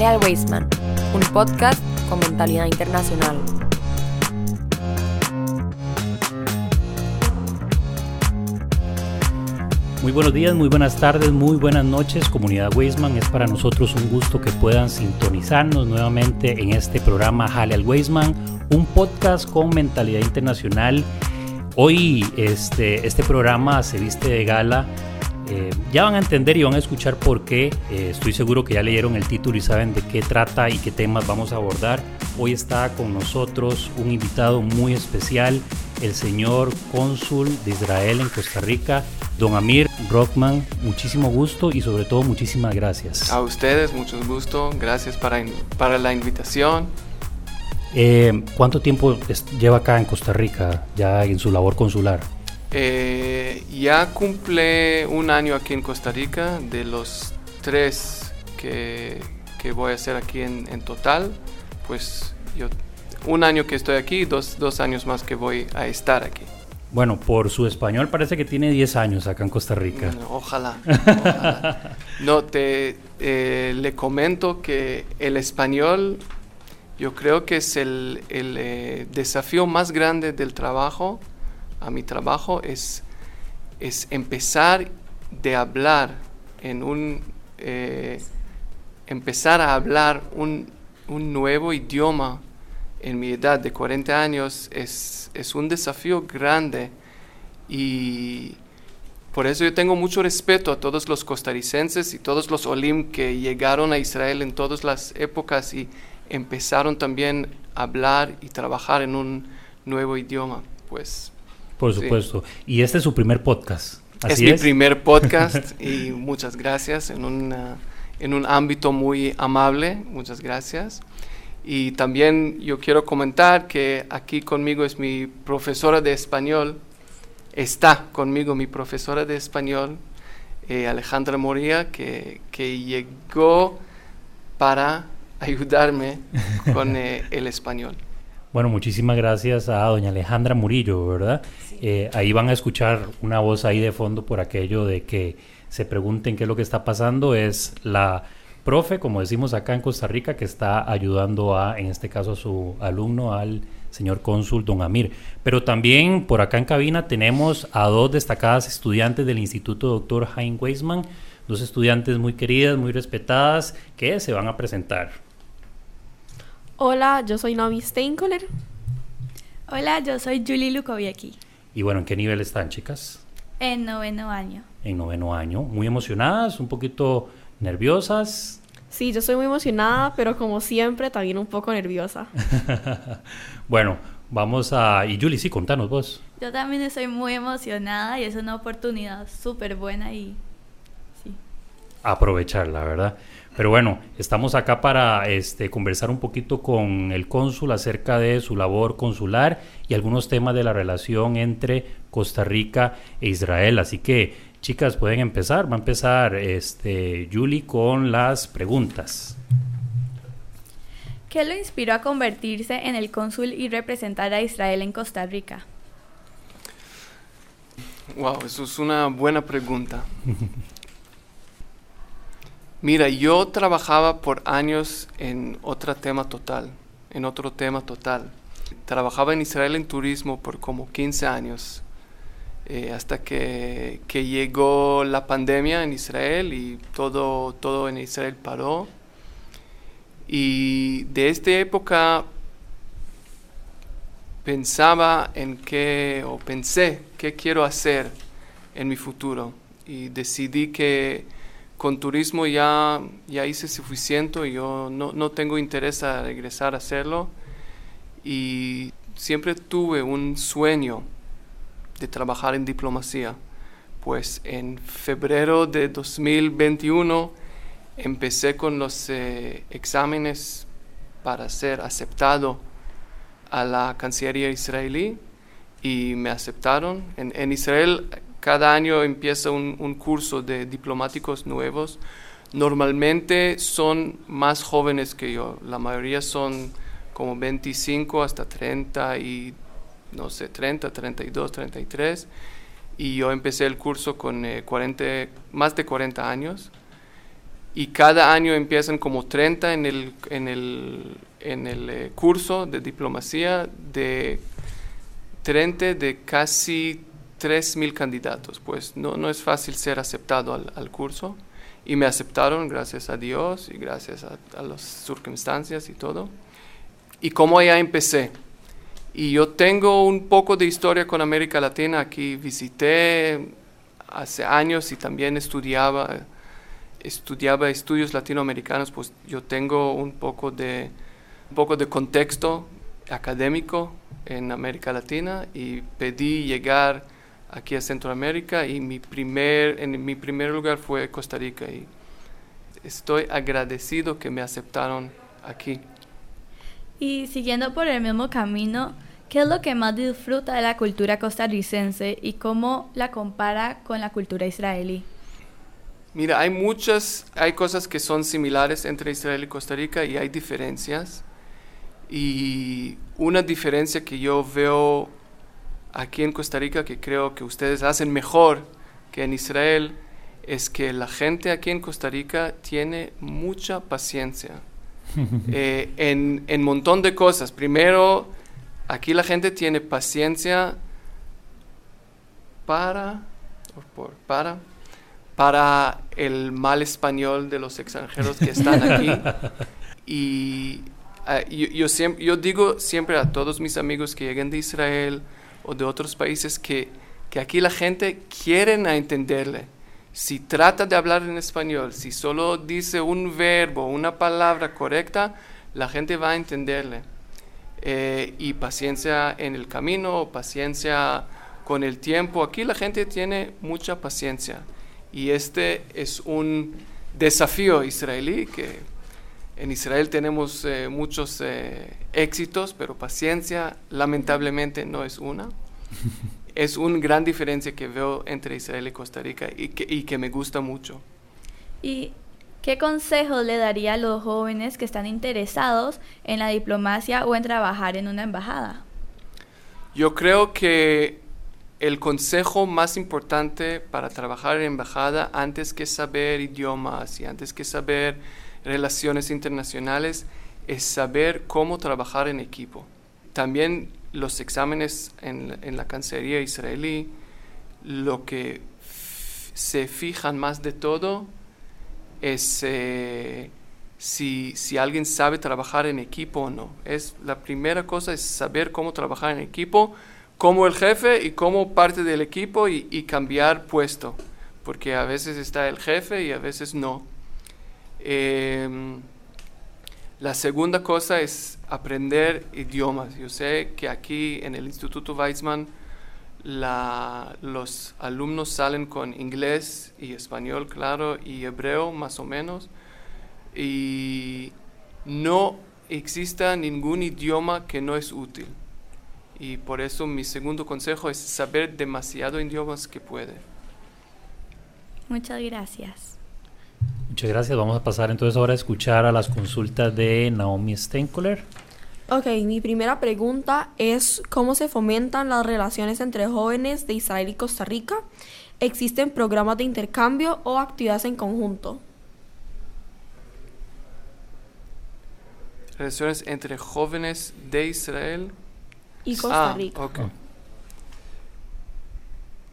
Jale al Weisman, un podcast con mentalidad internacional. Muy buenos días, muy buenas tardes, muy buenas noches, comunidad Weisman. Es para nosotros un gusto que puedan sintonizarnos nuevamente en este programa Jale al Weisman, un podcast con mentalidad internacional. Hoy este, este programa se viste de gala eh, ya van a entender y van a escuchar por qué. Eh, estoy seguro que ya leyeron el título y saben de qué trata y qué temas vamos a abordar. Hoy está con nosotros un invitado muy especial, el señor cónsul de Israel en Costa Rica, don Amir Rockman. Muchísimo gusto y sobre todo muchísimas gracias. A ustedes, mucho gusto. Gracias para, para la invitación. Eh, ¿Cuánto tiempo lleva acá en Costa Rica, ya en su labor consular? Eh, ya cumple un año aquí en Costa Rica, de los tres que, que voy a hacer aquí en, en, total, pues yo un año que estoy aquí, dos, dos, años más que voy a estar aquí. Bueno, por su español parece que tiene 10 años acá en Costa Rica. ojalá, ojalá. No, te eh, le comento que el español yo creo que es el, el eh, desafío más grande del trabajo a mi trabajo es, es empezar de hablar en un, eh, empezar a hablar un, un, nuevo idioma en mi edad de 40 años es, es un desafío grande y por eso yo tengo mucho respeto a todos los costarricenses y todos los olim que llegaron a Israel en todas las épocas y empezaron también a hablar y trabajar en un nuevo idioma. Pues por supuesto. Y este es su primer podcast. ¿Así es, mi primer podcast y muchas gracias en, una, en un ámbito muy amable. Muchas gracias. Y también yo quiero comentar que aquí conmigo es mi profesora de español. Está conmigo mi profesora de español, eh, Alejandra Moría, que, que, llegó para ayudarme con eh, el español. Bueno, muchísimas gracias a doña Alejandra Murillo, ¿verdad? Eh, ahí van a escuchar una voz ahí de fondo por aquello de que se pregunten qué es lo que está pasando. Es la profe, como decimos acá en Costa Rica, que está ayudando a, en este caso, a su alumno, al señor cónsul don Amir. Pero también por acá en cabina tenemos a dos destacadas estudiantes del Instituto Dr. Hein Weisman, dos estudiantes muy queridas, muy respetadas, que se van a presentar. Hola, yo soy Nomi Steinkoller. Hola, yo soy Julie Lukoviaki. Y bueno, ¿en qué nivel están, chicas? En noveno año. En noveno año. Muy emocionadas, un poquito nerviosas. Sí, yo estoy muy emocionada, pero como siempre, también un poco nerviosa. bueno, vamos a... Y Julie, sí, contanos vos. Yo también estoy muy emocionada y es una oportunidad súper buena y... Sí. Aprovecharla, ¿verdad? Pero bueno, estamos acá para este, conversar un poquito con el cónsul acerca de su labor consular y algunos temas de la relación entre Costa Rica e Israel. Así que, chicas, pueden empezar. Va a empezar este, Julie con las preguntas. ¿Qué lo inspiró a convertirse en el cónsul y representar a Israel en Costa Rica? Wow, eso es una buena pregunta. Mira, yo trabajaba por años en otro tema total, en otro tema total. Trabajaba en Israel en turismo por como 15 años, eh, hasta que, que, llegó la pandemia en Israel y todo, todo en Israel paró. Y de esta época pensaba en qué, o pensé qué quiero hacer en mi futuro. Y decidí que con turismo ya, ya hice suficiente, y yo no, no tengo interés a regresar a hacerlo y siempre tuve un sueño de trabajar en diplomacia. Pues en febrero de 2021 empecé con los eh, exámenes para ser aceptado a la Cancillería israelí y me aceptaron. En, en Israel cada año empieza un, curso de diplomáticos nuevos. Normalmente son más jóvenes que yo, la mayoría son como 25 hasta 30 y no sé, 30, 32, 33. Y yo empecé el curso con 40, eh, más de 40 años. y cada año empiezan como 30 en el, en el, en el eh, curso de diplomacia de 30 de casi 3.000 candidatos. Pues no, no es fácil ser aceptado al, al curso y me aceptaron gracias a Dios y gracias a, las circunstancias y todo. Y como allá empecé. Y yo tengo un poco de historia con América Latina. Aquí visité hace años y también estudiaba, estudiaba estudios latinoamericanos. Pues yo tengo un poco de, un poco de contexto académico en América Latina y pedí llegar aquí a Centroamérica y mi primer, en mi primer lugar fue Costa Rica y estoy agradecido que me aceptaron aquí. Y siguiendo por el mismo camino, ¿qué es lo que más disfruta de la cultura costarricense y cómo la compara con la cultura israelí? Mira, hay muchas, hay cosas que son similares entre Israel y Costa Rica y hay diferencias. Y una diferencia que yo veo aquí en Costa Rica que creo que ustedes hacen mejor que en Israel es que la gente aquí en Costa Rica tiene mucha paciencia eh, en un montón de cosas. Primero, aquí la gente tiene paciencia para, por, para, para el mal español de los extranjeros que están aquí. y uh, yo, yo, siempre, yo digo siempre a todos mis amigos que lleguen de Israel o de otros países que, que aquí la gente quiere entenderle. Si trata de hablar en español, si solo dice un verbo, una palabra correcta, la gente va a entenderle. Eh, y paciencia en el camino, paciencia con el tiempo. Aquí la gente tiene mucha paciencia. Y este es un desafío israelí que en Israel tenemos eh, muchos eh, éxitos, pero paciencia lamentablemente no es una. es una gran diferencia que veo entre Israel y Costa Rica y que, y que me gusta mucho. ¿Y qué consejo le daría a los jóvenes que están interesados en la diplomacia o en trabajar en una embajada? Yo creo que el consejo más importante para trabajar en embajada, antes que saber idiomas y antes que saber relaciones internacionales, es saber cómo trabajar en equipo. También los exámenes en, en la Cancillería israelí, lo que se fijan más de todo es eh, si, si, alguien sabe trabajar en equipo o no. Es, la primera cosa es saber cómo trabajar en equipo, como el jefe y como parte del equipo y, y cambiar puesto, porque a veces está el jefe y a veces no. Eh, la segunda cosa es aprender idiomas. Yo sé que aquí en el Instituto Weizmann la, los alumnos salen con inglés y español, claro, y hebreo más o menos. Y no exista ningún idioma que no es útil. Y por eso mi segundo consejo es saber demasiado idiomas que puede. Muchas gracias. Muchas gracias. Vamos a pasar entonces ahora a escuchar a las consultas de Naomi Stenkoler. Ok, mi primera pregunta es cómo se fomentan las relaciones entre jóvenes de Israel y Costa Rica. ¿Existen programas de intercambio o actividades en conjunto? Relaciones entre jóvenes de Israel y Costa ah, Rica. ok.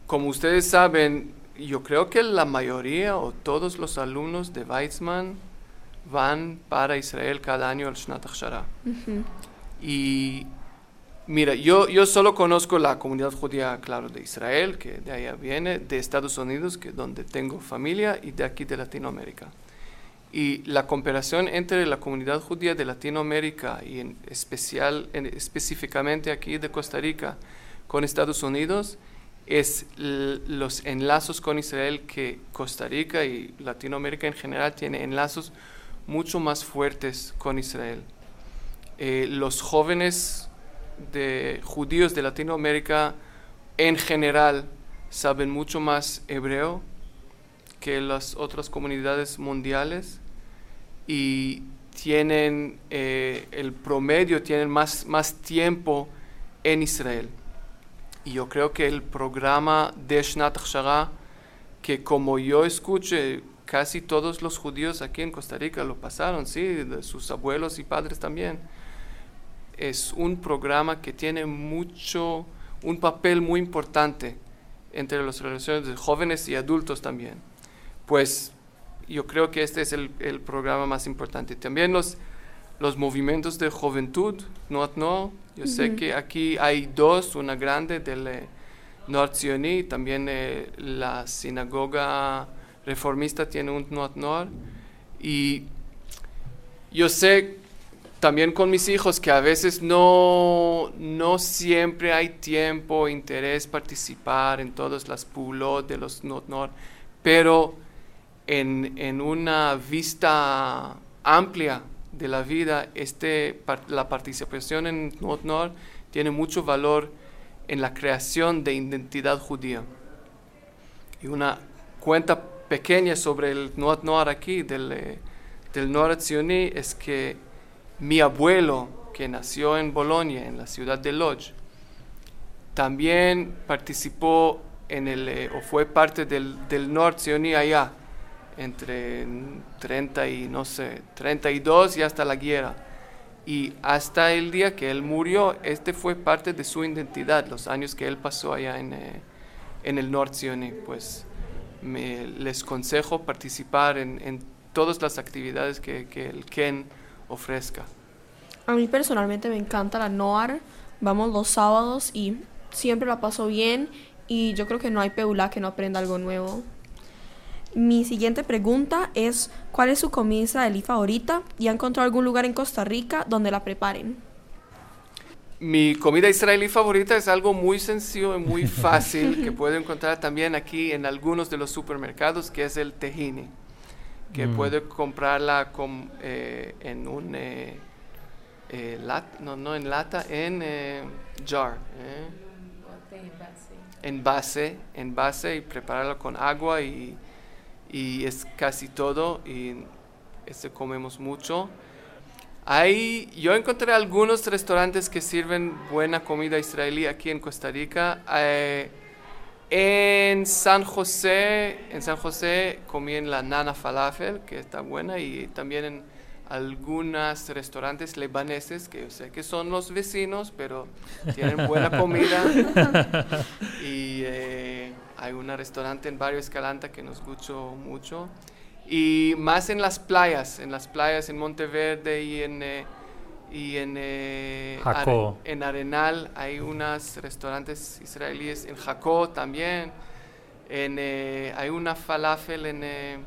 Como ustedes saben, yo creo que la mayoría o todos los alumnos de Weizmann van para Israel cada año al Shnat Achshara. Ujú. Y mira, yo, yo solo conozco la comunidad judía, claro, de Israel, que de allá viene, de Estados Unidos, que donde tengo familia, y de aquí de Latinoamérica. Y la comparación entre la comunidad judía de Latinoamérica y en especial, en- específicamente aquí de Costa Rica con Estados Unidos es los enlazos con Israel que Costa Rica y Latinoamérica en general tiene enlazos mucho más fuertes con Israel. Eh, los jóvenes de judíos de Latinoamérica en general saben mucho más hebreo que las otras comunidades mundiales y tienen eh, el promedio, tienen más, más tiempo en Israel. Y yo creo que el programa de Shnat Achshara, que como yo escuché, casi todos los judíos aquí en Costa Rica lo pasaron, sí, sus abuelos y padres también. Es un programa que tiene mucho, un papel muy importante entre las relaciones de jóvenes y adultos también. Pues yo creo que este es el, el programa más importante. También los, los movimientos de juventud, no, no. Yo sé que aquí hay dos, una grande del eh, Nord Zioni, también eh, la sinagoga reformista tiene un Nord Nord. Y yo sé también con mis hijos que a veces no, no siempre hay tiempo, interés participar en todas las pulot de los Nord Nord, pero en, en una vista amplia de la vida, este, la participación en Nord tiene mucho valor en la creación de identidad judía. Y una cuenta pequeña sobre el Nord aquí, del, eh, del Nord es que mi abuelo, que nació en Bolonia, en la ciudad de Lodz, también participó en el, eh, o fue parte del, del Nord allá entre 30 y no sé, 32 y hasta la guerra. Y hasta el día que él murió, este fue parte de su identidad, los años que él pasó allá en, eh, en el Norte Pues me, les consejo participar en, en todas las actividades que, que, el Ken ofrezca. A mí personalmente me encanta la NOAR. Vamos los sábados y siempre la paso bien y yo creo que no hay peula que no aprenda algo nuevo. Mi siguiente pregunta es, ¿cuál es su comida israelí favorita y ha encontrado algún lugar en Costa Rica donde la preparen? Mi comida israelí favorita es algo muy sencillo y muy fácil que puedo encontrar también aquí en algunos de los supermercados, que es el tejini, que mm. puede comprarla con, eh, en un eh, eh no, no en lata, en eh, jar, en base, en base y prepararla con agua y y es casi todo y este comemos mucho. Hay, yo encontré algunos restaurantes que sirven buena comida israelí aquí en Costa Rica. Eh, en San José, en San José comí en la Nana Falafel, que está buena, y también en algunos restaurantes libaneses, que yo sé que son los vecinos, pero tienen buena comida. y eh, hay un restaurante en Barrio Escalanta que nos gustó mucho. Y más en las playas, en las playas en Monteverde y en, eh, y en, eh, en Arenal hay unos restaurantes israelíes, en Jacó también. En, eh, hay una falafel en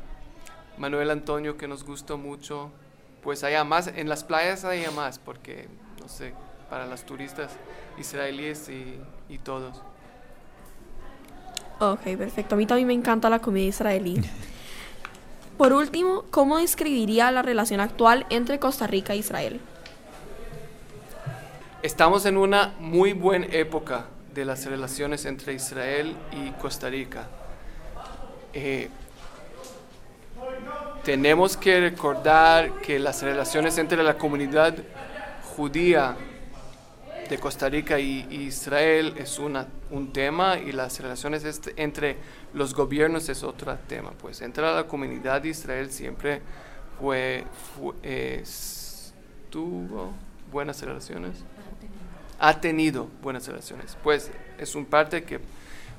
Manuel Antonio que nos gustó mucho. Pues allá más, en las playas hay más, porque, no sé, para los turistas israelíes y, y todos. Ok, perfecto. A mí también me encanta la comida israelí. Por último, ¿cómo describiría la relación actual entre Costa Rica e Israel? Estamos en una muy buena época de las relaciones entre Israel y Costa Rica. Eh, tenemos que recordar que las relaciones entre la comunidad judía de Costa Rica y, Israel es una, un tema y las relaciones este, entre los gobiernos es otro tema. Pues entre la comunidad de Israel siempre fue, tuvo buenas relaciones. Ha tenido buenas relaciones. Pues es un parte que,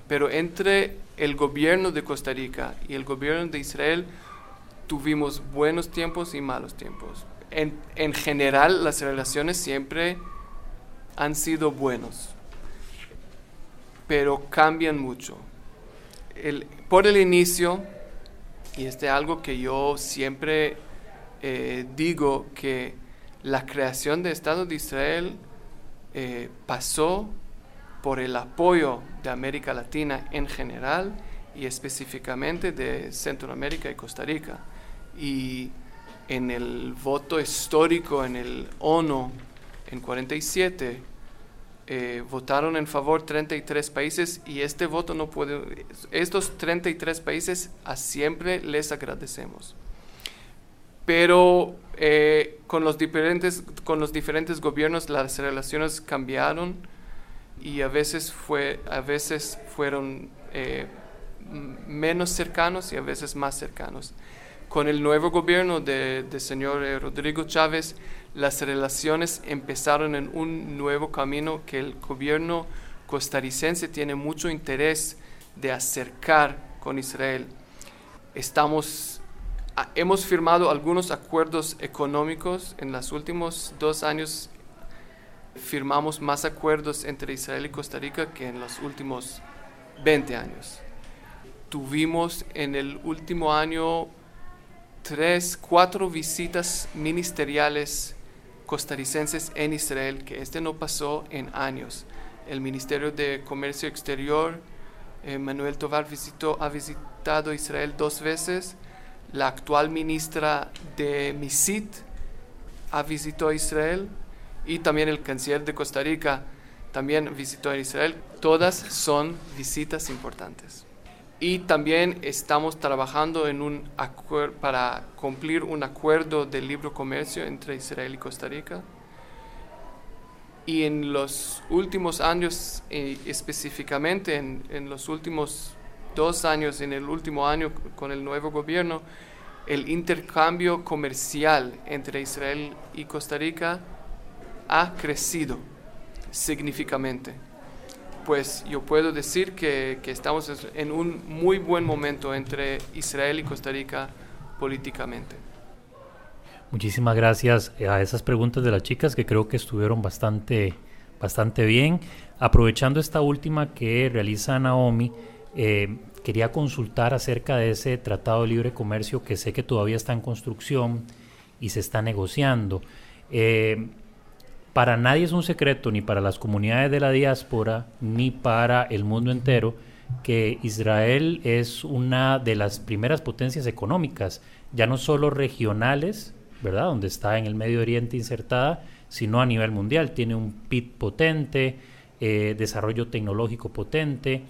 pero entre el gobierno de Costa Rica y el gobierno de Israel tuvimos buenos tiempos y malos tiempos. En, en general las relaciones siempre han sido buenos, pero cambian mucho. por el inicio, y este es algo que yo siempre eh, digo, que la creación del Estado de Israel eh, pasó por el apoyo de América Latina en general y específicamente de Centroamérica y Costa Rica. Y en el voto histórico en el ONU en 47 eh, votaron en favor 33 países y este voto no puede, estos 33 países a siempre les agradecemos. Pero eh, con, los diferentes, con los diferentes gobiernos las relaciones cambiaron y a veces, fue, a veces fueron eh, menos cercanos y a veces más cercanos. Con el nuevo gobierno del de señor eh, Rodrigo Chávez, las relaciones empezaron en un nuevo camino que el gobierno costarricense tiene mucho interés de acercar con Israel. Estamos, hemos firmado algunos acuerdos económicos en los últimos dos años. Firmamos más acuerdos entre Israel y Costa Rica que en los últimos 20 años. Tuvimos en el último año tres, cuatro visitas ministeriales costarricenses en Israel, que este no pasó en años. El Ministerio de Comercio Exterior, Manuel Tovar, visitó, ha visitado Israel dos veces. La actual ministra de MISIT ha visitado Israel y también el canciller de Costa Rica también visitó Israel. Todas son visitas importantes. Y también estamos trabajando en un para cumplir un acuerdo de libre comercio entre Israel y Costa Rica. Y en los últimos años, eh, específicamente en, en los últimos dos años, en el último año con el nuevo gobierno, el intercambio comercial entre Israel y Costa Rica ha crecido significativamente pues yo puedo decir que, estamos en un muy buen momento entre Israel y Costa Rica políticamente. Muchísimas gracias a esas preguntas de las chicas que creo que estuvieron bastante, bastante bien. Aprovechando esta última que realiza Naomi, eh, quería consultar acerca de ese Tratado de Libre Comercio que sé que todavía está en construcción y se está negociando. Eh, para nadie es un secreto, ni para las comunidades de la diáspora, ni para el mundo entero, que Israel es una de las primeras potencias económicas, ya no solo regionales, ¿verdad? Donde está en el Medio Oriente insertada, sino a nivel mundial. Tiene un PIB potente, eh, desarrollo tecnológico potente.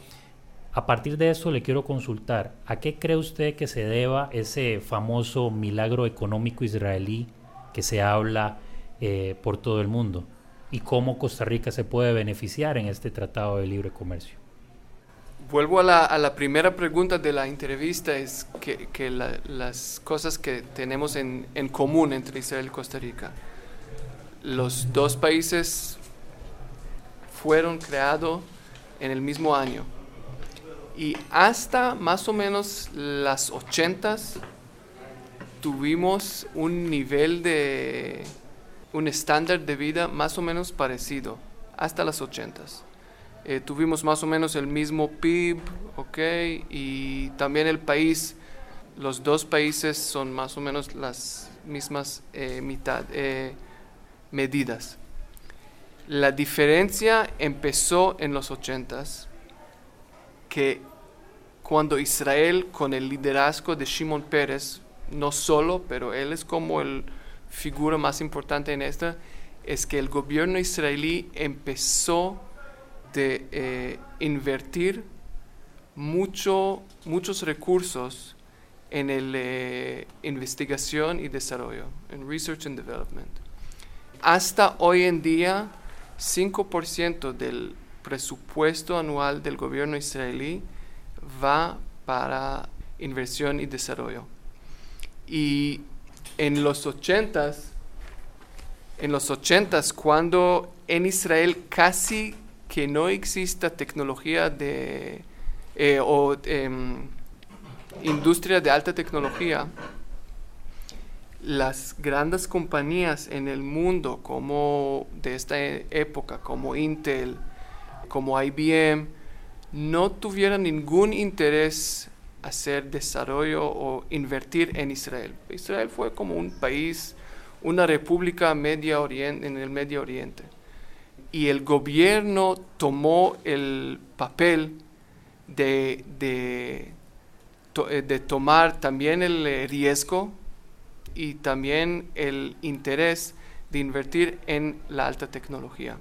A partir de eso le quiero consultar, ¿a qué cree usted que se deba ese famoso milagro económico israelí que se habla eh, por todo el mundo y cómo Costa Rica se puede beneficiar en este Tratado de Libre Comercio. Vuelvo a la, primera pregunta de la entrevista, es que, las cosas que tenemos en, en común entre Israel y Costa Rica. Los dos países fueron creados en el mismo año y hasta más o menos las 80 tuvimos un nivel de un estándar de vida más o menos parecido hasta las 80 eh, tuvimos más o menos el mismo PIB, ¿ok? Y también el país, los dos países son más o menos las mismas eh, mitad, eh, medidas. La diferencia empezó en los 80 que cuando Israel, con el liderazgo de Shimon Pérez, no solo, pero él es como el figura más importante en esta es que el gobierno israelí empezó de eh, invertir mucho, muchos recursos en el eh, investigación y desarrollo, en research and development. Hasta hoy en día, 5% del presupuesto anual del gobierno israelí va para inversión y desarrollo. Y en los ochentas, en los ochentas, cuando en Israel casi que no exista tecnología de eh, o em, industria de alta tecnología, las grandes compañías en el mundo como de esta época, como Intel, como IBM, no tuvieran ningún interés hacer desarrollo o invertir en Israel. Israel fue como un país, una república media oriente, en el Medio Oriente. Y el gobierno tomó el papel de, de, eh, tomar también el eh, riesgo y también el interés de invertir en la alta tecnología.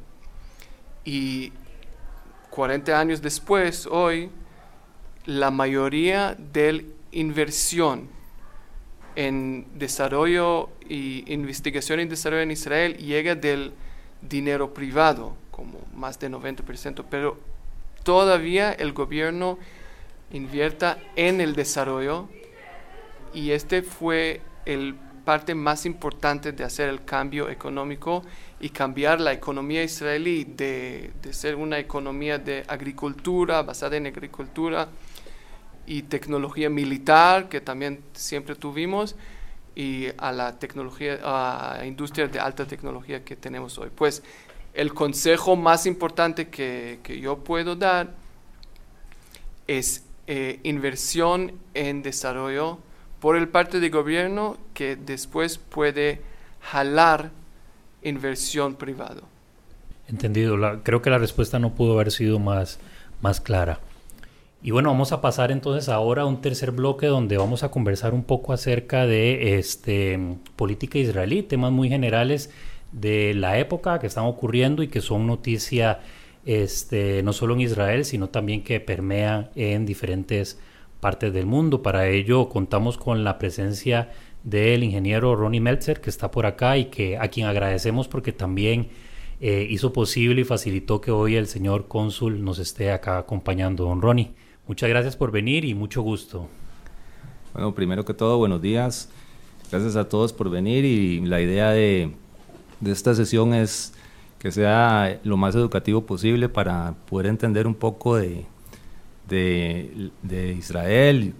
Y 40 años después, hoy, la mayoría de inversión en desarrollo y investigación y desarrollo en Israel llega del dinero privado, como más de 90%, pero todavía el gobierno invierta en el desarrollo y este fue el parte más importante de hacer el cambio económico y cambiar la economía israelí de, de, ser una economía de agricultura, basada en agricultura y tecnología militar, que también siempre tuvimos, y a la tecnología, a la industria de alta tecnología que tenemos hoy. Pues el consejo más importante que, que yo puedo dar es eh, inversión en desarrollo por el parte del gobierno que después puede jalar inversión privada. Entendido. creo que la respuesta no pudo haber sido más, más clara. Y bueno, vamos a pasar entonces ahora a un tercer bloque donde vamos a conversar un poco acerca de este, política israelí, temas muy generales de la época que están ocurriendo y que son noticia este, no solo en Israel, sino también que permean en diferentes partes del mundo. Para ello contamos con la presencia del ingeniero Ronnie Meltzer, que está por acá y que a quien agradecemos porque también eh, hizo posible y facilitó que hoy el señor cónsul nos esté acá acompañando. Don Ronnie, muchas gracias por venir y mucho gusto. Bueno, primero que todo, buenos días. Gracias a todos por venir y la idea de, de esta sesión es que sea lo más educativo posible para poder entender un poco de, de, Israel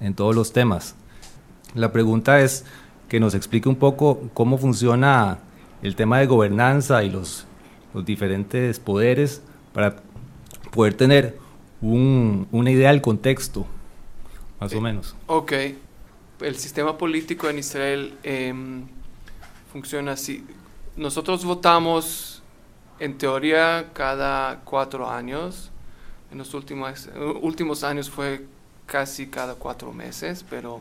en todos los temas. La pregunta es que nos explique un poco cómo funciona el tema de gobernanza y los, los diferentes poderes para poder tener un, una idea del contexto, más o eh, menos. Ok, el sistema político en Israel em, funciona así. Nosotros votamos en teoría cada cuatro años. En los últimos, últimos años fue casi cada cuatro meses, pero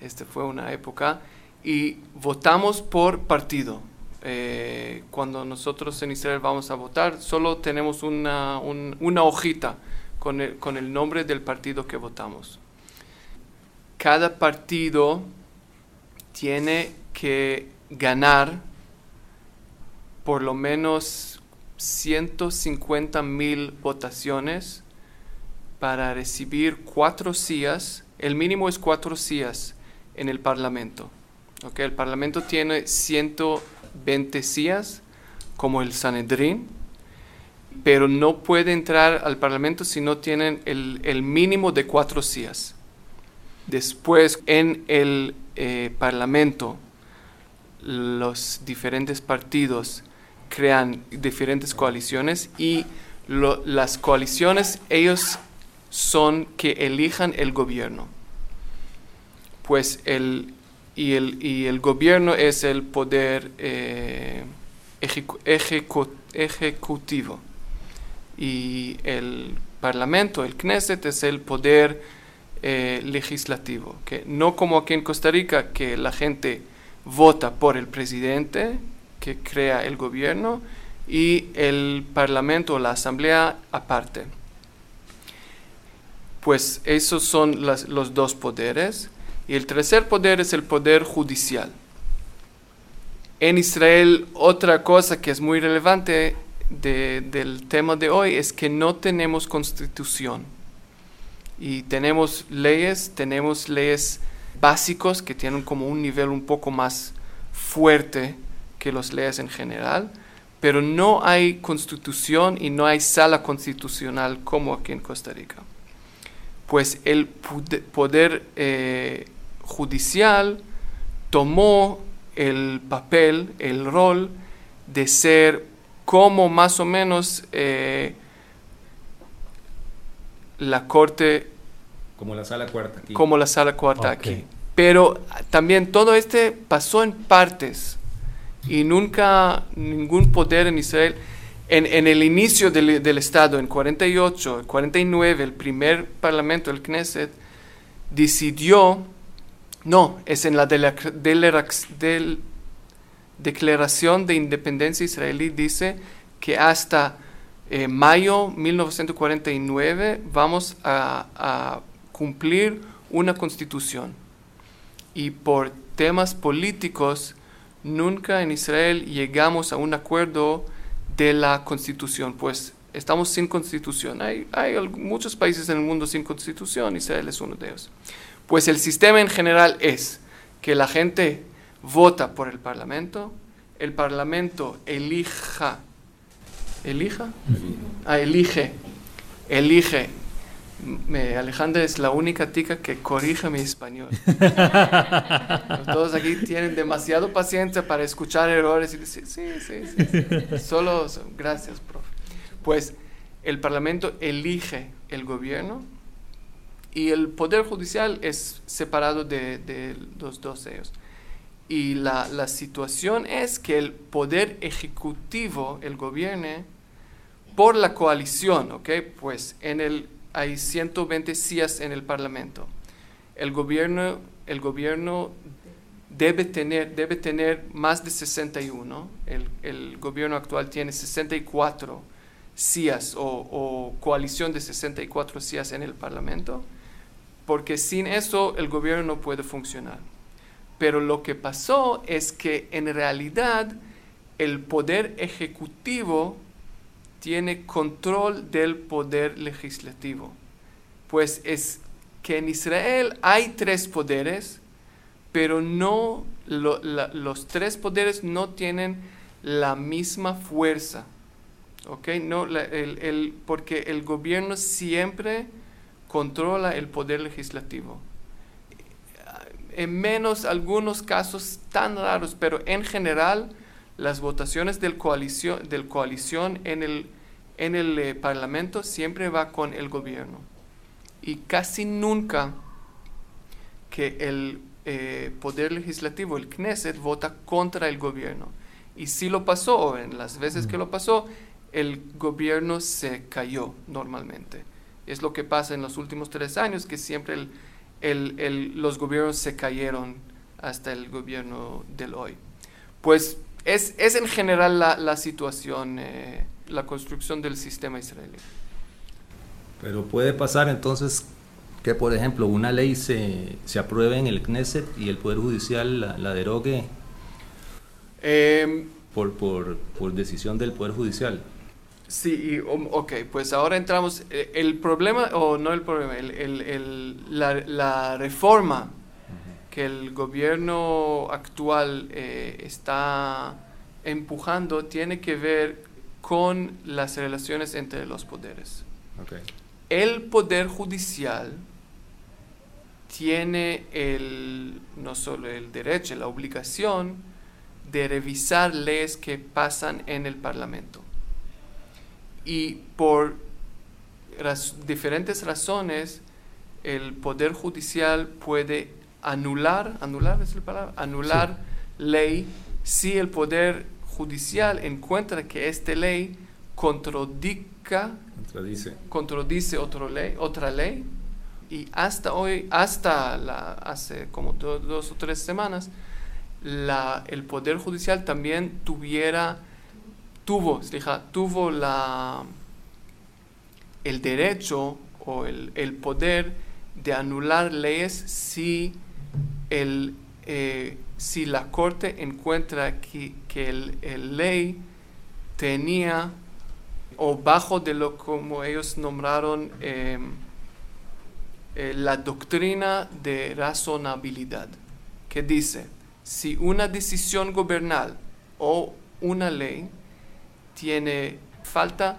este fue una época. Y votamos por partido. Eh, cuando nosotros en Israel vamos a votar, solo tenemos una, una hojita con el, nombre del partido que votamos. Cada partido tiene que ganar por lo menos 150 mil votaciones para recibir cuatro sillas, el mínimo es cuatro sillas en el Parlamento. Okay, el Parlamento tiene 120 sillas, como el Sanedrín, pero no puede entrar al Parlamento si no tienen el, el mínimo de cuatro sillas. Después, en el eh, Parlamento, los diferentes partidos crean diferentes coaliciones y las coaliciones ellos son que elijan el gobierno. Pues el y el, y el gobierno es el poder eh, ejecutivo y el parlamento, el Knesset, es el poder eh, legislativo. Que no como aquí en Costa Rica, que la gente vota por el presidente que crea el gobierno y el parlamento o la asamblea aparte. Pues esos son los dos poderes. Y el tercer poder es el poder judicial. En Israel, otra cosa que es muy relevante del tema de hoy es que no tenemos constitución. Y tenemos leyes, tenemos leyes básicos que tienen como un nivel un poco más fuerte que los leyes en general, pero no hay constitución y no hay sala constitucional como aquí en Costa Rica. Pues el poder eh, judicial tomó el papel, el rol de ser como más o menos eh, la corte como la sala cuarta aquí. Como la sala cuarta aquí. Pero también todo este pasó en partes y nunca ningún poder en Israel, en, en el inicio del, del, Estado, en 48, 49, el primer parlamento, el Knesset, decidió, no, es en la de la, del, Declaración de Independencia Israelí, dice que hasta eh, mayo 1949 vamos a, a cumplir una constitución. Y por temas políticos, nunca en Israel llegamos a un acuerdo de la constitución, pues estamos sin constitución. Hay, hay muchos países en el mundo sin constitución, Israel es uno de ellos. Pues el sistema en general es que la gente vota por el Parlamento, el Parlamento elija, elija, ah, elige, elige. Me, Alejandra es la única tica que corrige mi español. Todos aquí tienen demasiado paciencia para escuchar errores y decir, sí, sí, sí. Solo, gracias, profe. Pues el Parlamento elige el gobierno y el Poder Judicial es separado de, los dos ellos. Y la, la, situación es que el Poder Ejecutivo, el gobierno, por la coalición, ¿ok? Pues en el, hay 120 sillas en el Parlamento. El gobierno, el gobierno debe, tener, debe tener más de 61. El, el gobierno actual tiene 64 sillas o, o coalición de 64 sillas en el Parlamento porque sin eso el gobierno no puede funcionar. Pero lo que pasó es que en realidad el poder ejecutivo tiene control del poder legislativo. Pues es que en Israel hay tres poderes, pero no los tres poderes no tienen la misma fuerza. ¿ok? No, porque el gobierno siempre controla el poder legislativo. En menos algunos casos tan raros, pero en general las votaciones del coalición, del coalición en el, en el eh, Parlamento siempre va con el gobierno. Y casi nunca que el eh, poder legislativo, el Knesset, vota contra el gobierno. Y si lo pasó, en las veces que lo pasó, el gobierno se cayó normalmente. Es lo que pasa en los últimos tres años, que siempre los gobiernos se cayeron hasta el gobierno del hoy. Pues es, en general la, situación, eh, la construcción del sistema israelí. Pero puede pasar entonces que, por ejemplo, una ley se, apruebe en el Knesset y el Poder Judicial la, derogue em, por, por decisión del Poder Judicial. Sí, um, ok, pues ahora entramos. Eh, el problema, o no el problema, la, reforma que el gobierno actual eh, está empujando tiene que ver con las relaciones entre los poderes. El poder judicial tiene el, no solo el derecho, la obligación de revisar leyes que pasan en el Parlamento y por diferentes razones el poder judicial puede anular, anular es la palabra, anular ley si el poder judicial encuentra que esta ley contradica, contradice, contradice otra ley, otra ley y hasta hoy, hasta la, hace como dos o tres semanas, la, el poder judicial también tuviera tuvo, tuvo la, el derecho o el, poder de anular leyes si, el, eh, si la corte encuentra que, que el, ley tenía o bajo de lo como ellos nombraron em, eh, la doctrina de razonabilidad, que dice, si una decisión gubernal o una ley tiene falta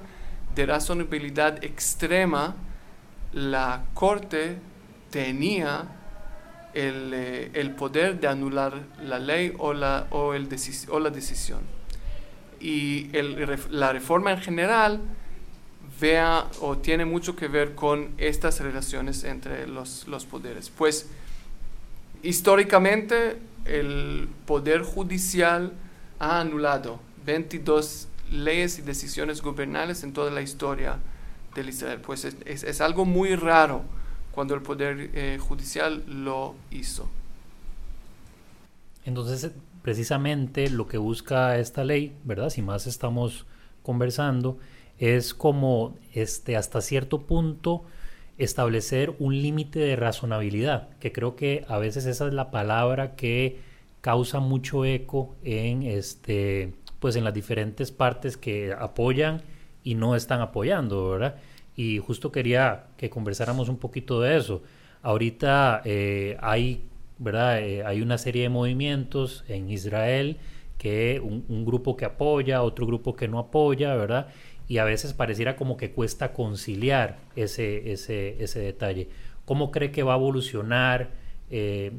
de razonabilidad extrema, la Corte tenía el, eh, poder de anular la ley o la, o el o la decisión. Y la reforma en general vea o tiene mucho que ver con estas relaciones entre los, los poderes. Pues históricamente el poder judicial ha anulado 22 leyes y decisiones gubernales en toda la historia del Israel. Pues es, algo muy raro cuando el Poder eh, Judicial lo hizo. Entonces, precisamente lo que busca esta ley, ¿verdad? Si más estamos conversando, es como este, hasta cierto punto establecer un límite de razonabilidad, que creo que a veces esa es la palabra que causa mucho eco en este pues en las diferentes partes que apoyan y no están apoyando, ¿verdad? Y justo quería que conversáramos un poquito de eso. Ahorita eh, hay, ¿verdad? Eh, hay una serie de movimientos en Israel que un, grupo que apoya, otro grupo que no apoya, ¿verdad? Y a veces pareciera como que cuesta conciliar ese, ese, ese detalle. ¿Cómo cree que va a evolucionar eh,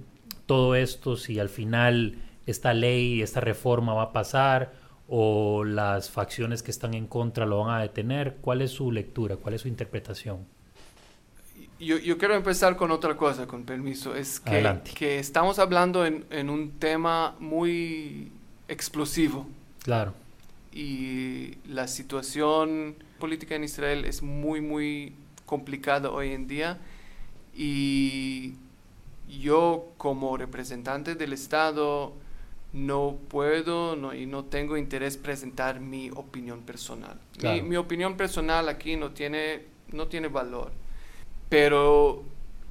todo esto si al final esta ley, esta reforma va a pasar o las facciones que están en contra lo van a detener? ¿Cuál es su lectura? ¿Cuál es su interpretación? Yo, yo quiero empezar con otra cosa, con permiso. Es que, que estamos hablando en, en un tema muy explosivo. Claro. Y la situación política en Israel es muy, muy complicada hoy en día. Y yo como representante del Estado no puedo no, y no tengo interés presentar mi opinión personal. Mi, mi, opinión personal aquí no tiene, no tiene valor. Pero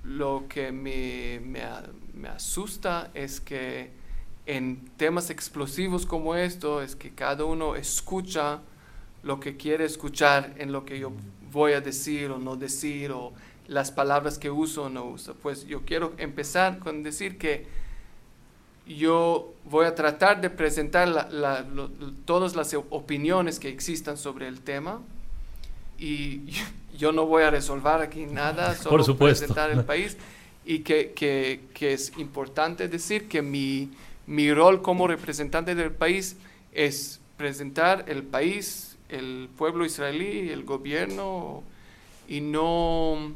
lo que me, me, me asusta es que en temas explosivos como esto es que cada uno escucha lo que quiere escuchar en lo que yo voy a decir o no decir o las palabras que uso o no uso. Pues yo quiero empezar con decir que yo voy a tratar de presentar todas las opiniones que existan sobre el tema y yo no voy a resolver aquí nada, solo presentar el país y que, que, que, es importante decir que mi, mi rol como representante del país es presentar el país, el pueblo israelí, el gobierno y no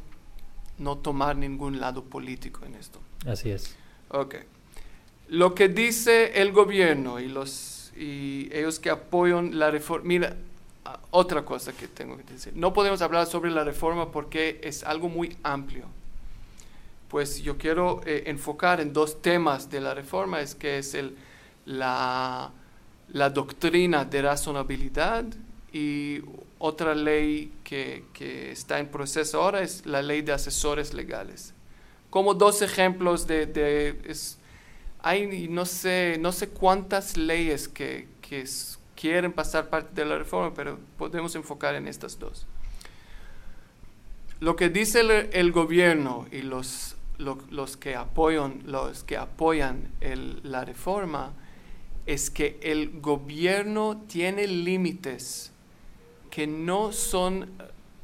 no tomar ningún lado político en esto. Así es. Ok. Lo que dice el gobierno y, los, y ellos que apoyan la reforma, mira, otra cosa que tengo que decir, no podemos hablar sobre la reforma porque es algo muy amplio. Pues yo quiero eh, enfocar en dos temas de la reforma, es que es el, la, la doctrina de razonabilidad y otra ley que, que, está en proceso ahora es la ley de asesores legales. Como dos ejemplos de... hay no sé, no sé cuántas leyes que, quieren pasar parte de la reforma, pero podemos enfocar en estas dos. Lo que dice el, gobierno y los, lo, los, que apoyan, los que apoyan la reforma es que el gobierno tiene límites que no son,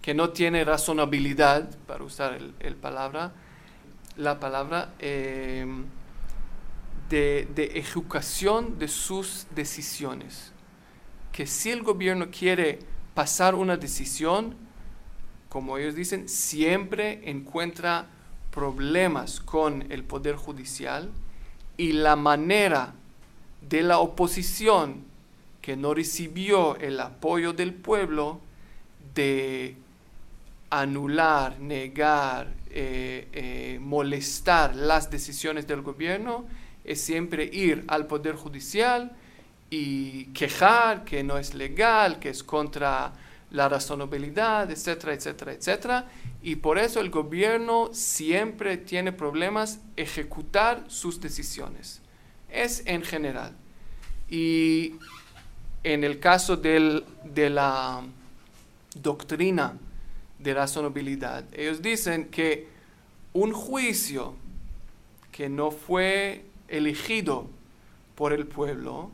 que no tiene razonabilidad, para usar el, palabra, la palabra, em, de, educación de sus decisiones. Que si el gobierno quiere pasar una decisión, como ellos dicen, siempre encuentra problemas con el Poder Judicial y la manera de la oposición que no recibió el apoyo del pueblo de anular, negar, eh, eh, molestar las decisiones del gobierno, es siempre ir al Poder Judicial y quejar que no es legal, que es contra la razonabilidad, etcétera, etcétera, etcétera. Y por eso el gobierno siempre tiene problemas ejecutar sus decisiones. Es en general. Y en el caso de la doctrina de razonabilidad, ellos dicen que un juicio que no fue elegido por el pueblo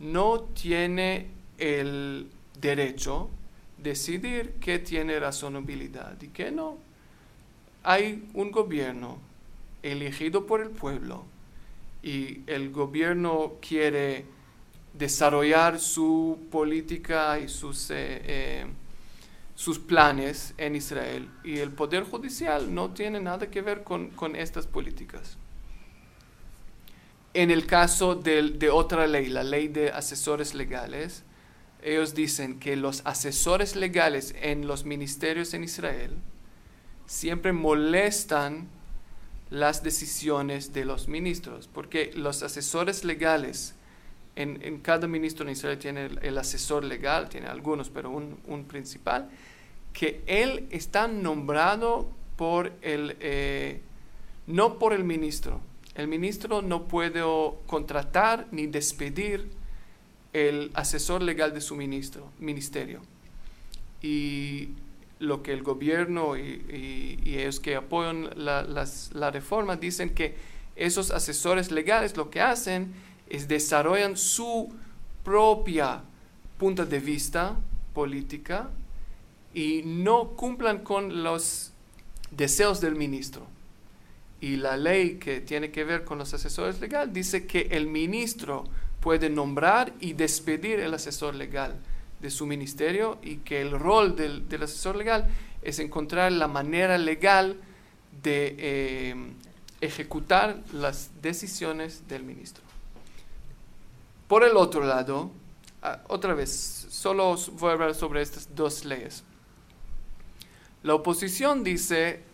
no tiene el derecho de decidir qué tiene razonabilidad y qué no. Hay un gobierno elegido por el pueblo y el gobierno quiere desarrollar su política y sus, eh, eh, sus planes en Israel. Y el Poder Judicial no tiene nada que ver con, con estas políticas. En el caso de, otra ley, la ley de asesores legales, ellos dicen que los asesores legales en los ministerios en Israel siempre molestan las decisiones de los ministros, porque los asesores legales en, cada ministro en Israel tiene el, asesor legal, tiene algunos, pero un, principal, que él está nombrado por el, eh, no por el ministro. El ministro no puede contratar ni despedir el asesor legal de su ministro, ministerio. y lo que el gobierno y, ellos que apoyan la, la reforma dicen que esos asesores legales lo que hacen es desarrollan su propia punto de vista política y no cumplan con los deseos del ministro. Y la ley que tiene que ver con los asesores legales dice que el ministro puede nombrar y despedir el asesor legal de su ministerio y que el rol del, asesor legal es encontrar la manera legal de eh, ejecutar las decisiones del ministro. Por el otro lado, ah, otra vez, solo voy a hablar sobre estas dos leyes. La oposición dice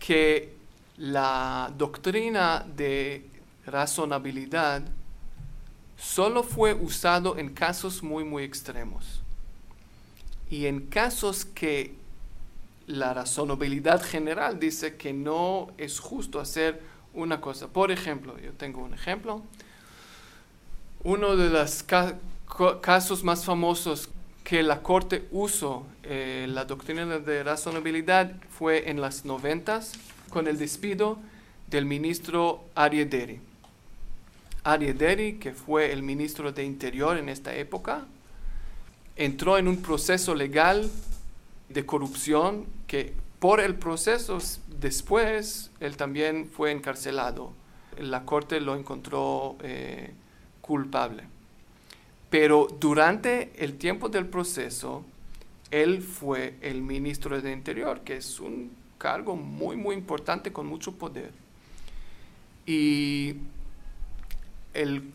que la doctrina de razonabilidad solo fue usado en casos muy, muy extremos. Y en casos que la razonabilidad general dice que no es justo hacer una cosa. Por ejemplo, yo tengo un ejemplo. Uno de los casos más famosos que la Corte usó eh, la doctrina de razonabilidad fue en las noventas con el despido del ministro Ariederi. Ariederi, que fue el ministro de Interior en esta época, entró en un proceso legal de corrupción que por el proceso después él también fue encarcelado. La corte lo encontró eh, culpable. Pero durante el tiempo del proceso, él fue el ministro de Interior, que es un cargo muy, muy importante con mucho poder. Y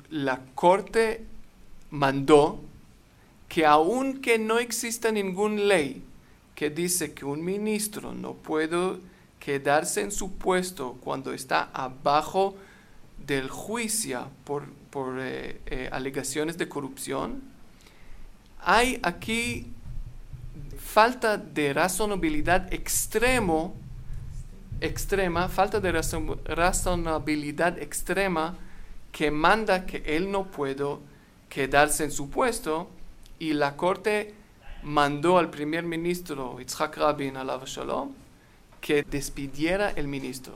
la corte mandó que aunque no exista ninguna ley que dice que un ministro no puede quedarse en su puesto cuando está abajo del juicio por, eh, eh, alegaciones de corrupción, hay aquí falta de razonabilidad extremo, extrema, falta de razonabilidad extrema que manda que él no puede quedarse en su puesto y la corte mandó al primer ministro Yitzhak Rabin shalom que despidiera el ministro.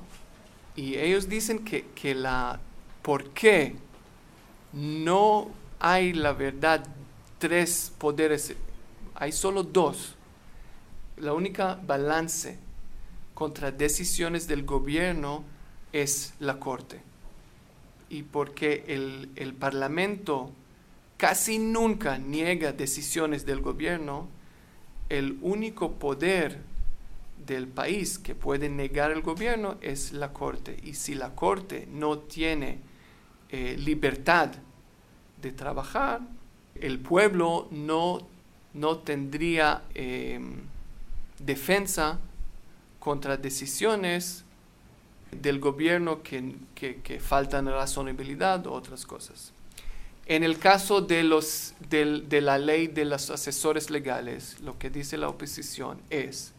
Y ellos dicen que, que la por qué no hay la verdad tres poderes, hay solo dos. La única balance contra decisiones del gobierno es la corte. Y porque el, el parlamento casi nunca niega decisiones del gobierno, el único poder del país que puede negar el gobierno es la corte. Y si la corte no tiene eh, libertad de trabajar, el pueblo no, no tendría em, defensa contra decisiones del gobierno que, que, que faltan razonabilidad o otras cosas. En el caso de, los, de, la ley de los asesores legales, lo que dice la oposición es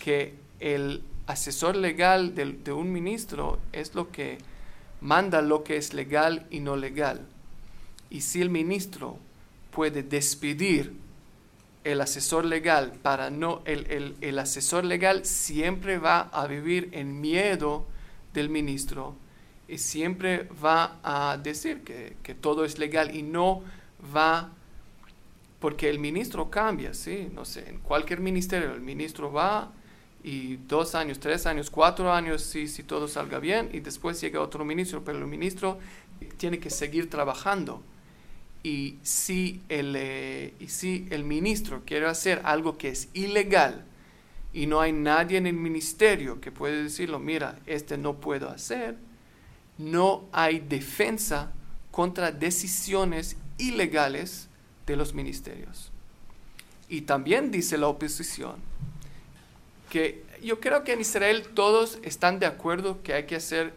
que el asesor legal de, de, un ministro es lo que manda lo que es legal y no legal. Y si el ministro puede despedir el asesor legal para no, el, el, el asesor legal siempre va a vivir en miedo del ministro y siempre va a decir que, todo es legal y no va, porque el ministro cambia, ¿sí? No sé, en cualquier ministerio el ministro va y dos años, tres años, cuatro años, si, si todo salga bien, y después llega otro ministro, pero el ministro tiene que seguir trabajando. Y si el, eh, y si el ministro quiere hacer algo que es ilegal y no hay nadie en el ministerio que puede decirlo, mira, este no puedo hacer, no hay defensa contra decisiones ilegales de los ministerios. Y también dice la oposición que yo creo que en Israel todos están de acuerdo que hay que hacer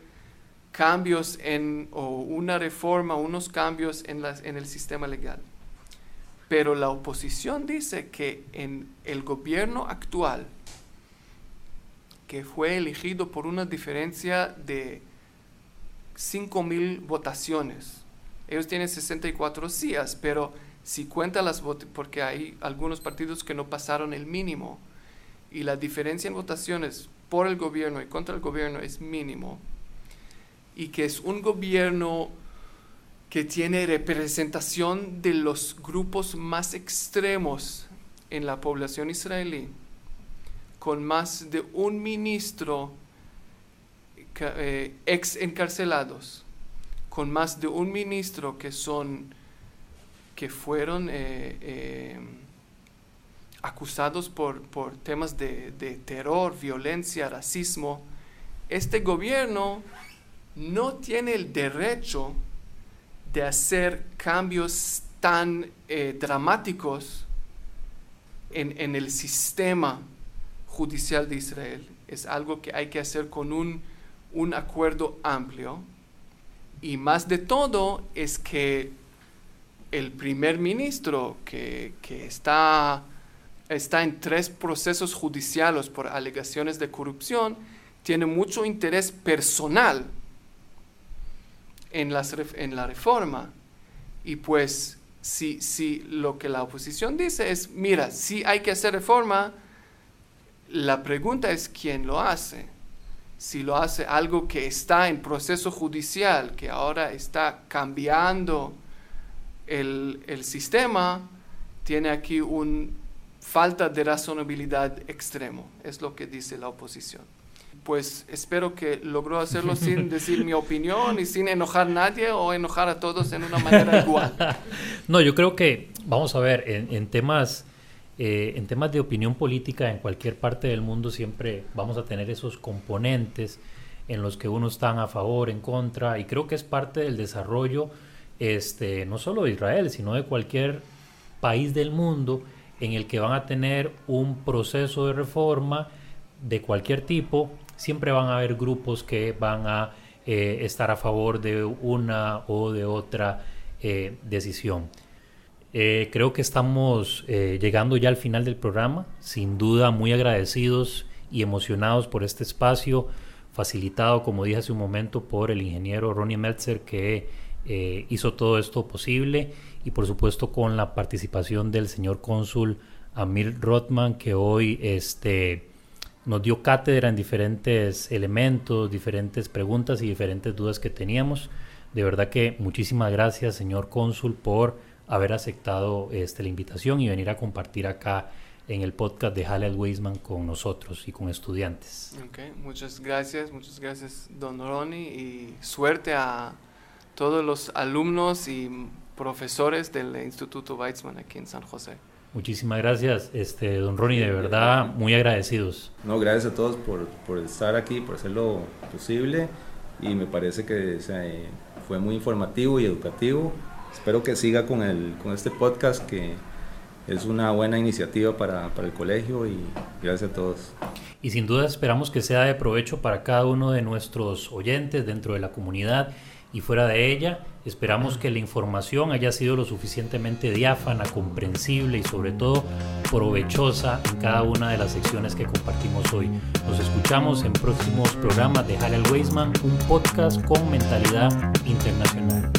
cambios en, o una reforma, unos cambios en, en el sistema legal. Pero la oposición dice que en el gobierno actual, que fue elegido por una diferencia de 5 mil votaciones. Ellos tienen 64 días, pero si cuenta las votos, porque hay algunos partidos que no pasaron el mínimo y la diferencia en votaciones por el gobierno y contra el gobierno es mínimo y que es un gobierno que tiene representación de los grupos más extremos en la población israelí, con más de un ministro eh, ex encarcelados, con más de un ministro que son que fueron eh, eh, acusados por, por temas de, de, terror, violencia, racismo, este gobierno no tiene el derecho de hacer cambios tan eh, dramáticos en, en el sistema judicial de Israel. Es algo que hay que hacer con un, un acuerdo amplio. Y más de todo es que el primer ministro que, está, está en tres procesos judiciales por alegaciones de corrupción, tiene mucho interés personal en, las, en la reforma. Y pues si, si lo que la oposición dice es, mira, si hay que hacer reforma, la pregunta es quién lo hace. Si lo hace algo que está en proceso judicial, que ahora está cambiando el, el sistema tiene aquí una falta de razonabilidad extremo, es lo que dice la oposición. Pues espero que logró hacerlo sin decir mi opinión y sin enojar a nadie o enojar a todos en una manera igual. No, yo creo que, vamos a ver, en, en temas... Eh, en temas de opinión política en cualquier parte del mundo siempre vamos a tener esos componentes en los que uno está a favor, en contra, y creo que es parte del desarrollo este, no solo de Israel, sino de cualquier país del mundo en el que van a tener un proceso de reforma de cualquier tipo, siempre van a haber grupos que van a eh, estar a favor de una o de otra eh, decisión. Eh, creo que estamos llegando ya al final del programa, sin duda muy agradecidos y emocionados por este espacio, facilitado, como dije hace un momento, por el ingeniero Ronnie Meltzer, que hizo todo esto posible y por supuesto con la participación del señor cónsul Amir Rothman que hoy este, nos dio cátedra en diferentes elementos, diferentes preguntas y diferentes dudas que teníamos. De verdad que muchísimas gracias señor cónsul por haber aceptado este, la invitación y venir a compartir acá en el podcast de Halal Weisman con nosotros y con estudiantes. Okay, muchas gracias, muchas gracias don Ronnie y suerte a todos los alumnos y profesores del Instituto Weizmann aquí en San José. Muchísimas gracias, este, don Ronnie, de verdad, muy agradecidos. No, gracias a todos por, por estar aquí, por hacerlo posible y me parece que fue muy informativo y educativo. Espero que siga con, el, con este podcast que es una buena iniciativa para, para, el colegio y gracias a todos. Y sin duda esperamos que sea de provecho para cada uno de nuestros oyentes dentro de la comunidad y fuera de ella. Esperamos que la información haya sido lo suficientemente diáfana, comprensible y sobre todo provechosa en cada una de las secciones que compartimos hoy. Nos escuchamos en próximos programas de Harald Weisman, un podcast con mentalidad internacional.